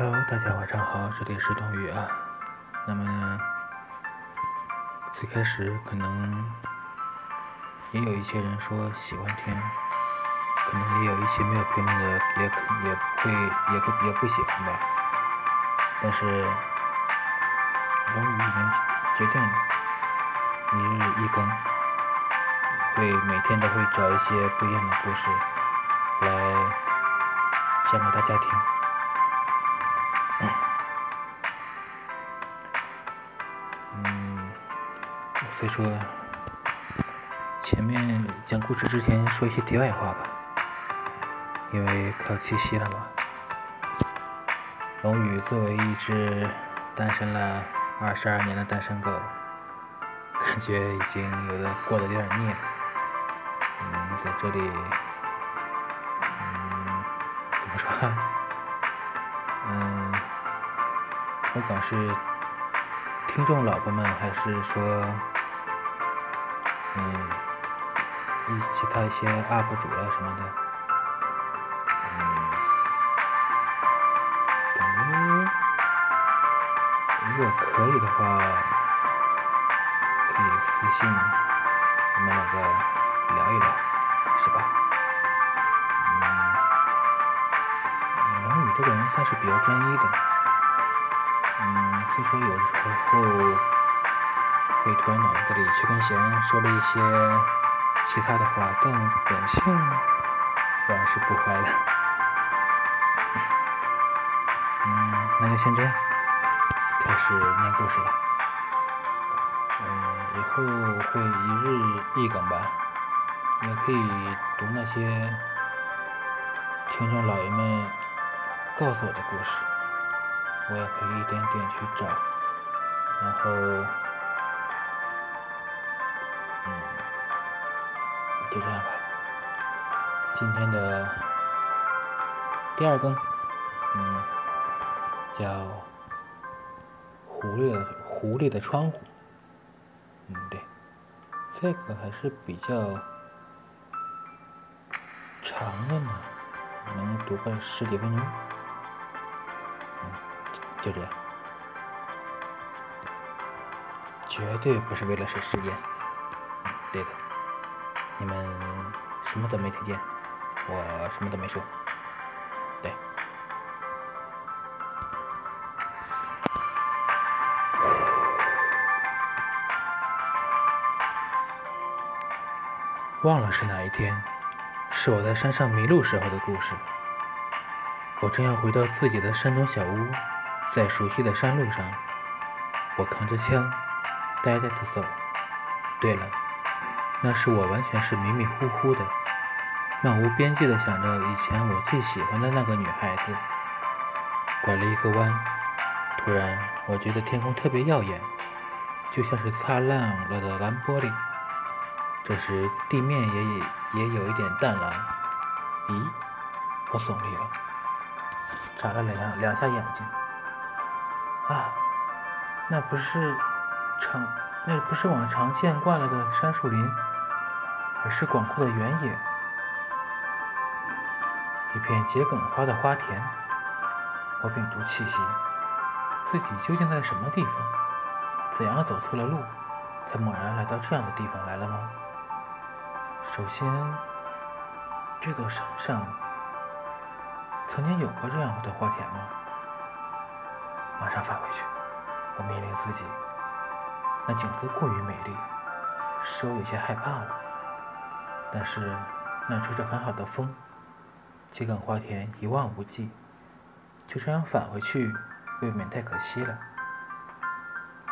Hello，大家晚上好，这里是冬雨啊。那么呢，最开始可能也有一些人说喜欢听，可能也有一些没有评论的，也可也会也不也不喜欢吧。但是冬雨已经决定了，一日一更，会每天都会找一些不一样的故事来讲给大家听。所以说前面讲故事之前说一些题外话吧，因为快要七夕了嘛。龙宇作为一只单身了二十二年的单身狗，感觉已经有的过得有点腻了。嗯，在这里，嗯，怎么说？嗯，不管是听众老婆们，还是说，嗯，一其他一些 UP 主啊什么的，嗯，等于如果可以的话，可以私信我们两个聊一聊，是吧？嗯，龙宇这个人算是比较专一的，嗯，虽说有时候会突然脑子里去跟弦说了一些其他的话，但本性仍然是不坏的。嗯，那就先这样，开始念故事了。嗯，以后会一日一更吧，也可以读那些听众老爷们告诉我的故事，我也可以一点点去找，然后，就这样吧。今天的第二更，嗯，叫狐狸的狐狸的窗户。嗯，对，这个还是比较长的嘛，能读个十几分钟。嗯，就这样，绝对不是为了省时间。嗯，对的，你们什么都没听见，我什么都没说。对。忘了是哪一天，是我在山上迷路时候的故事。我正要回到自己的山中小屋，在熟悉的山路上，我扛着枪，呆呆地走。对了，那时我完全是迷迷糊糊的，漫无边际地想着以前我最喜欢的那个女孩子。拐了一个弯，突然我觉得天空特别耀眼，就像是擦亮了的蓝玻璃。这时地面也也有一点淡蓝。咦，我耸立了，眨了两两下眼睛。啊，那不是常那不是往常见惯了的杉树林，而是广阔的原野，一片桔梗花的花田。我屏住气息，自己究竟在什么地方？怎样走错了路，才猛然来到这样的地方来了吗？首先，这座山上曾经有过这样的花田吗？马上返回去，我命令自己。那景色过于美丽，使我有些害怕了。但是那吹着很好的风，桔梗花田一望无际，就这样返回去，未免太可惜了。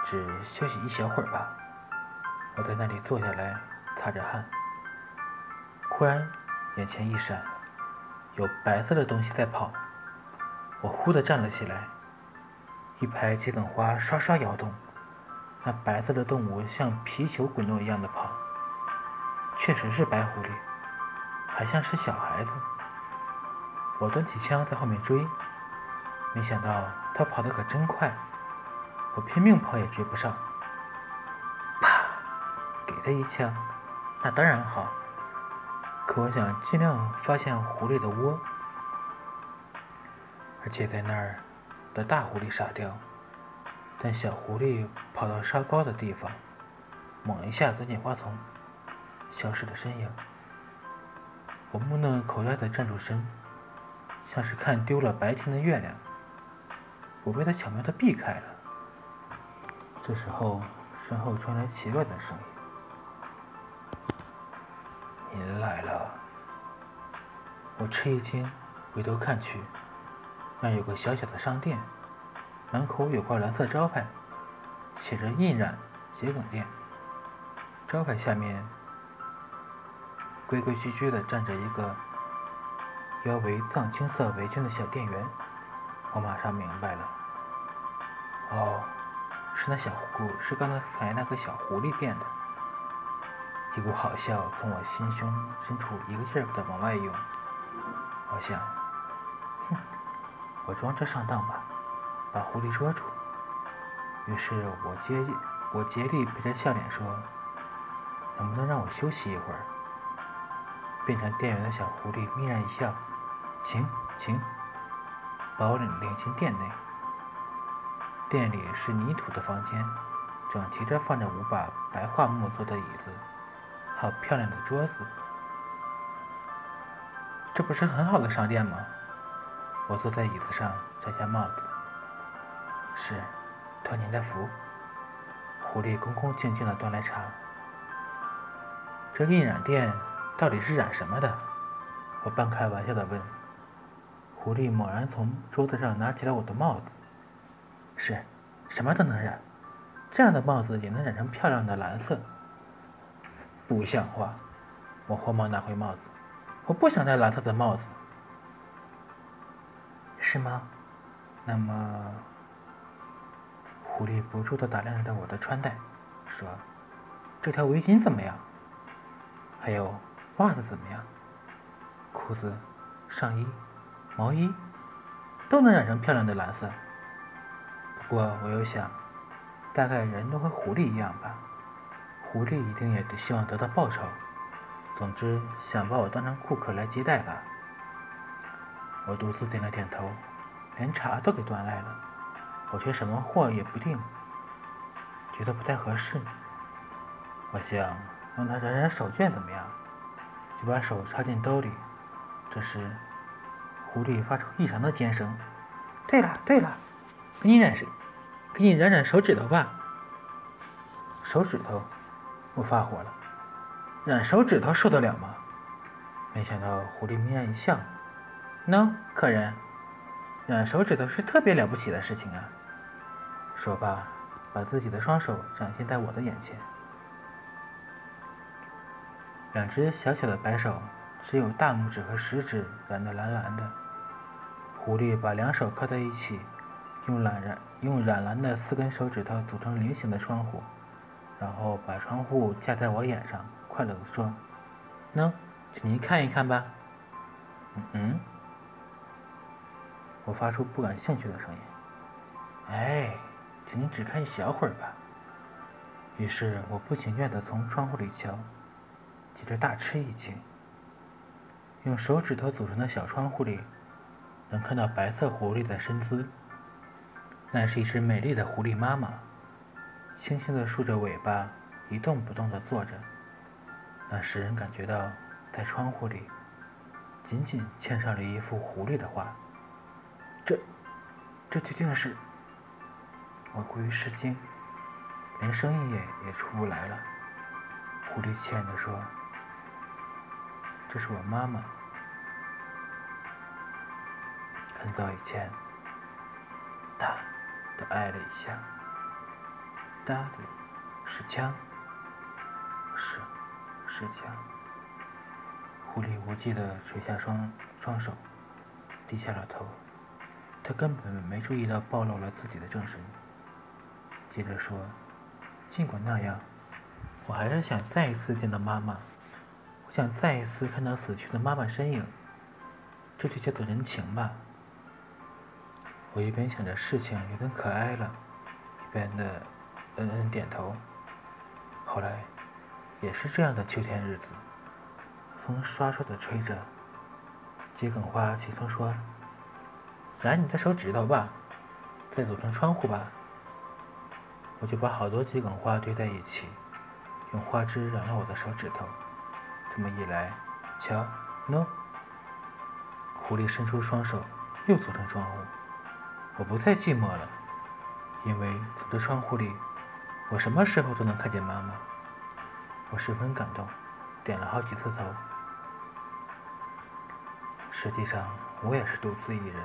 只休息一小会儿吧。我在那里坐下来，擦着汗。忽然，眼前一闪，有白色的东西在跑。我忽地站了起来，一排桔梗花刷刷摇动，那白色的动物像皮球滚动一样的跑。确实是白狐狸，还像是小孩子。我端起枪在后面追，没想到它跑得可真快，我拼命跑也追不上。啪，给他一枪，那当然好。可我想尽量发现狐狸的窝，而且在那儿的大狐狸傻掉，但小狐狸跑到稍高的地方，猛一下钻进花丛，消失的身影。我目瞪口呆地站住身，像是看丢了白天的月亮。我被他巧妙地避开了。这时候，身后传来奇怪的声音：“您来了。”我吃一惊，回头看去，那有个小小的商店，门口有块蓝色招牌，写着“印染桔梗店”。招牌下面规规矩矩地站着一个腰围藏青色围裙的小店员。我马上明白了，哦，是那小狐，是刚才那个小狐狸变的。一股好笑从我心胸深处一个劲儿地往外涌。我想，哼，我装着上当吧，把狐狸捉住。于是我竭我竭力陪着笑脸说：“能不能让我休息一会儿？”变成店员的小狐狸眯然一笑：“请，请。”把我领领进店内。店里是泥土的房间，整齐着放着五把白桦木做的椅子，还有漂亮的桌子。这不是很好的商店吗？我坐在椅子上，摘下帽子。是，托您的福。狐狸恭恭敬敬地端来茶。这印染店到底是染什么的？我半开玩笑地问。狐狸猛然从桌子上拿起了我的帽子。是，什么都能染。这样的帽子也能染成漂亮的蓝色。不像话！我慌忙拿回帽子。我不想戴蓝色的帽子，是吗？那么，狐狸不住地打量着我的穿戴，说：“这条围巾怎么样？还有袜子怎么样？裤子、上衣、毛衣都能染成漂亮的蓝色。不过我又想，大概人都和狐狸一样吧，狐狸一定也得希望得到报酬。”总之，想把我当成顾客来接待吧。我独自点了点头，连茶都给端来了。我却什么货也不订，觉得不太合适。我想让他染染手绢怎么样？就把手插进兜里。这时，狐狸发出异常的尖声：“对了，对了，给你染，给你染染手指头吧。”手指头，我发火了。染手指头受得了吗？没想到狐狸眯然一笑：“喏，客人，染手指头是特别了不起的事情啊。”说罢，把自己的双手展现在我的眼前。两只小小的白手，只有大拇指和食指染得蓝蓝的。狐狸把两手靠在一起，用染染用染蓝的四根手指头组成菱形的窗户，然后把窗户架在我眼上。快乐地说：“喏，请您看一看吧。”嗯，我发出不感兴趣的声音。哎，请您只看一小会儿吧。于是我不情愿地从窗户里瞧，接着大吃一惊。用手指头组成的小窗户里，能看到白色狐狸的身姿。那是一只美丽的狐狸妈妈，轻轻地竖着尾巴，一动不动地坐着。那使人感觉到，在窗户里，紧紧嵌上了一幅狐狸的画。这，这究竟是？我过于吃惊，连声音也也出不来了。狐狸怯地说：“这是我妈妈。”很早以前，哒的挨了一下，哒的是枪，是。是枪。狐狸无忌的垂下双双手，低下了头。他根本没注意到暴露了自己的正身。接着说：“尽管那样，我还是想再一次见到妈妈。我想再一次看到死去的妈妈身影。这就叫做人情吧。”我一边想着事情有点可爱了，一边的嗯嗯点头。后来。也是这样的秋天日子，风刷刷的吹着。桔梗花轻声说：“染你的手指头吧。”再组成窗户吧。我就把好多桔梗花堆在一起，用花枝染了我的手指头。这么一来，瞧，喏，狐狸伸出双手，又组成窗户。我不再寂寞了，因为从这窗户里，我什么时候都能看见妈妈。我十分感动，点了好几次头。实际上，我也是独自一人。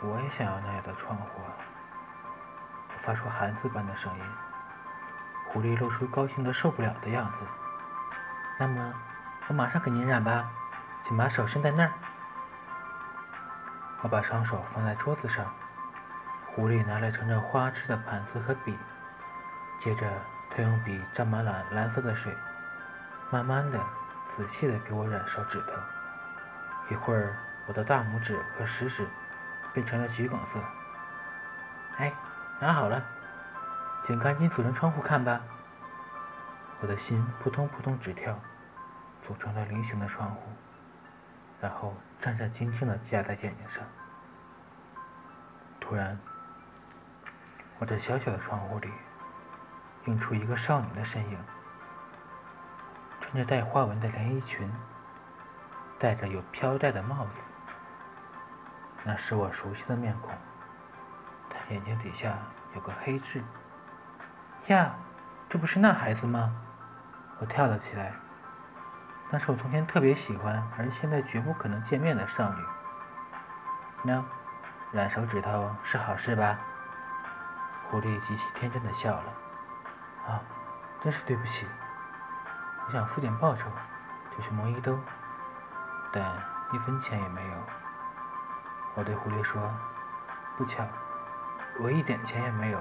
我也想要那样的窗户。我发出孩子般的声音。狐狸露出高兴的受不了的样子。那么，我马上给您染吧，请把手伸在那儿。我把双手放在桌子上。狐狸拿来盛着花枝的盘子和笔，接着他用笔沾满了蓝色的水，慢慢的、仔细的给我染手指头。一会儿，我的大拇指和食指变成了橘梗色。哎，染好了，请赶紧组成窗户看吧。我的心扑通扑通直跳，组成了菱形的窗户，然后战战兢兢的夹在眼睛上。突然，我这小小的窗户里映出一个少女的身影，穿着带花纹的连衣裙，戴着有飘带的帽子。那是我熟悉的面孔，她眼睛底下有个黑痣。呀，这不是那孩子吗？我跳了起来。那是我从前特别喜欢，而现在绝不可能见面的少女。喏，染手指头是好事吧？狐狸极其天真的笑了。啊，真是对不起。我想付点报酬，就去摸一兜，但一分钱也没有。我对狐狸说：“不巧，我一点钱也没有。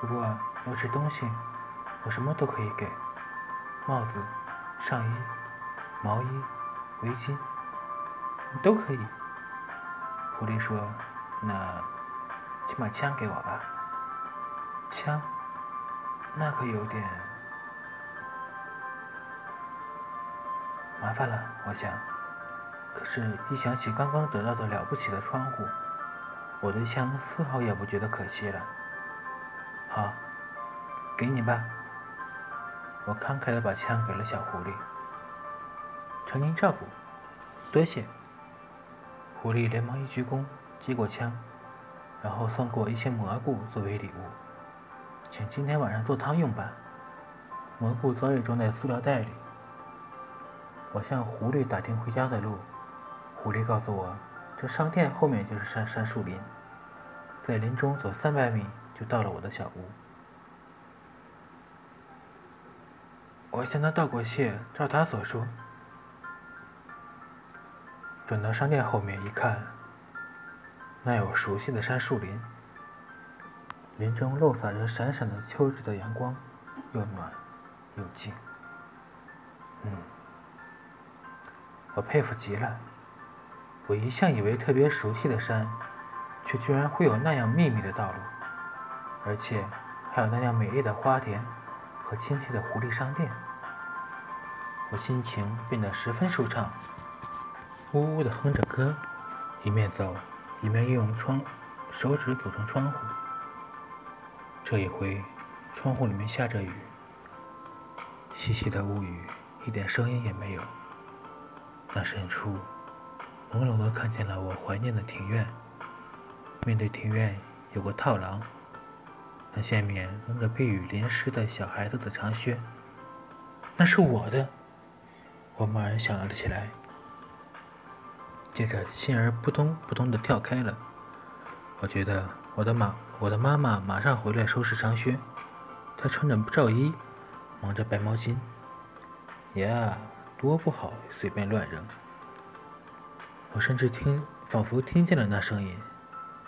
不过要吃东西，我什么都可以给。”帽子、上衣、毛衣、围巾，你都可以。狐狸说：“那，请把枪给我吧。”枪，那可有点麻烦了，我想。可是，一想起刚刚得到的了不起的窗户，我对枪丝毫也不觉得可惜了。好，给你吧。我慷慨地把枪给了小狐狸，承您照顾，多谢。狐狸连忙一鞠躬，接过枪，然后送给我一些蘑菇作为礼物，请今天晚上做汤用吧。蘑菇早已装在塑料袋里。我向狐狸打听回家的路，狐狸告诉我，这商店后面就是杉杉树林，在林中走三百米就到了我的小屋。我向他道过谢，照他所说，转到商店后面一看，那有熟悉的杉树林，林中漏洒着闪闪的秋日的阳光，又暖又静。嗯，我佩服极了。我一向以为特别熟悉的山，却居然会有那样秘密的道路，而且还有那样美丽的花田。和亲切的狐狸商店，我心情变得十分舒畅，呜呜地哼着歌，一面走一面用窗手指组成窗户。这一回，窗户里面下着雨，细细的乌雨，一点声音也没有。那深处，朦胧地看见了我怀念的庭院，面对庭院有个套廊。那下面扔着被雨淋湿的小孩子的长靴，那是我的。我猛然想了起来，接着心儿扑通扑通的跳开了。我觉得我的妈，我的妈妈马上回来收拾长靴。她穿着罩衣，忙着白毛巾。呀，多不好，随便乱扔。我甚至听，仿佛听见了那声音，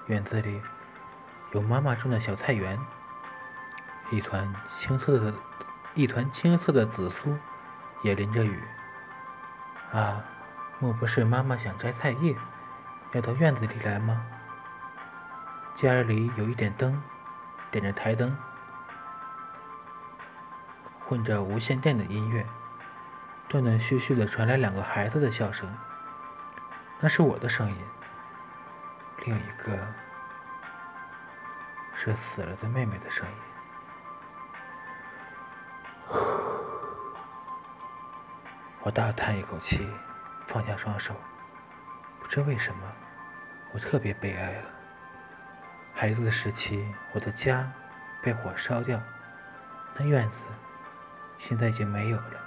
院子里。有妈妈种的小菜园，一团青色的，一团青色的紫苏也淋着雨。啊，莫不是妈妈想摘菜叶，要到院子里来吗？家里有一点灯，点着台灯，混着无线电的音乐，断断续续的传来两个孩子的笑声。那是我的声音。另一个是死了的妹妹的声音。我大叹一口气，放下双手。不知为什么，我特别悲哀了。孩子的时期，我的家被火烧掉，那院子现在已经没有了。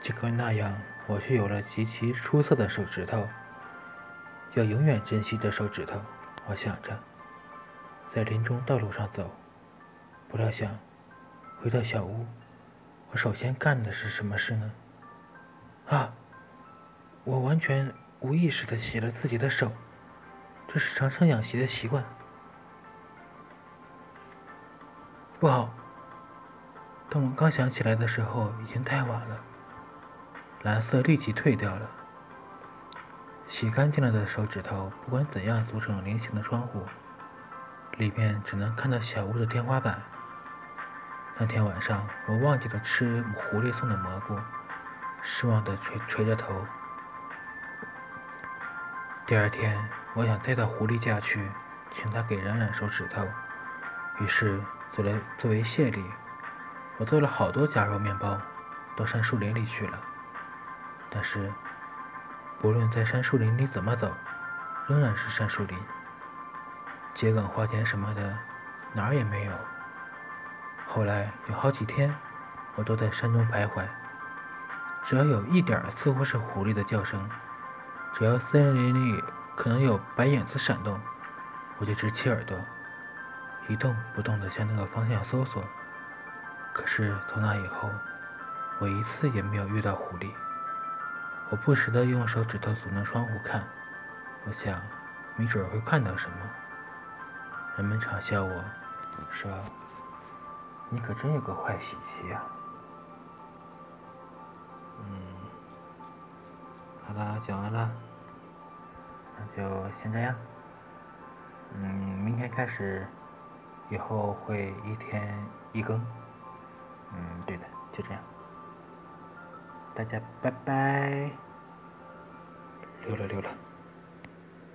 尽管那样，我却有了极其出色的手指头，要永远珍惜这手指头。我想着，在林中道路上走，不料想回到小屋。我首先干的是什么事呢？啊！我完全无意识的洗了自己的手，这是常常养习的习惯。不好！当我刚想起来的时候，已经太晚了。蓝色立即退掉了。洗干净了的手指头，不管怎样组成菱形的窗户，里面只能看到小屋的天花板。那天晚上，我忘记了吃狐狸送的蘑菇，失望的垂垂着头。第二天，我想再到狐狸家去，请他给染染手指头。于是，作为作为谢礼，我做了好多夹肉面包，到山树林里去了。但是，不论在山树林里怎么走，仍然是山树林，桔梗花田什么的，哪儿也没有。后来有好几天，我都在山中徘徊。只要有一点似乎是狐狸的叫声，只要森林里可能有白影子闪动，我就直起耳朵，一动不动地向那个方向搜索。可是从那以后，我一次也没有遇到狐狸。我不时地用手指头组成窗户看，我想，没准会看到什么。人们嘲笑我，说。你可真有个坏习气呀！嗯，好了，讲完了，那就先这样。嗯，明天开始，以后会一天一更。嗯，对的，就这样。大家拜拜，溜了溜了。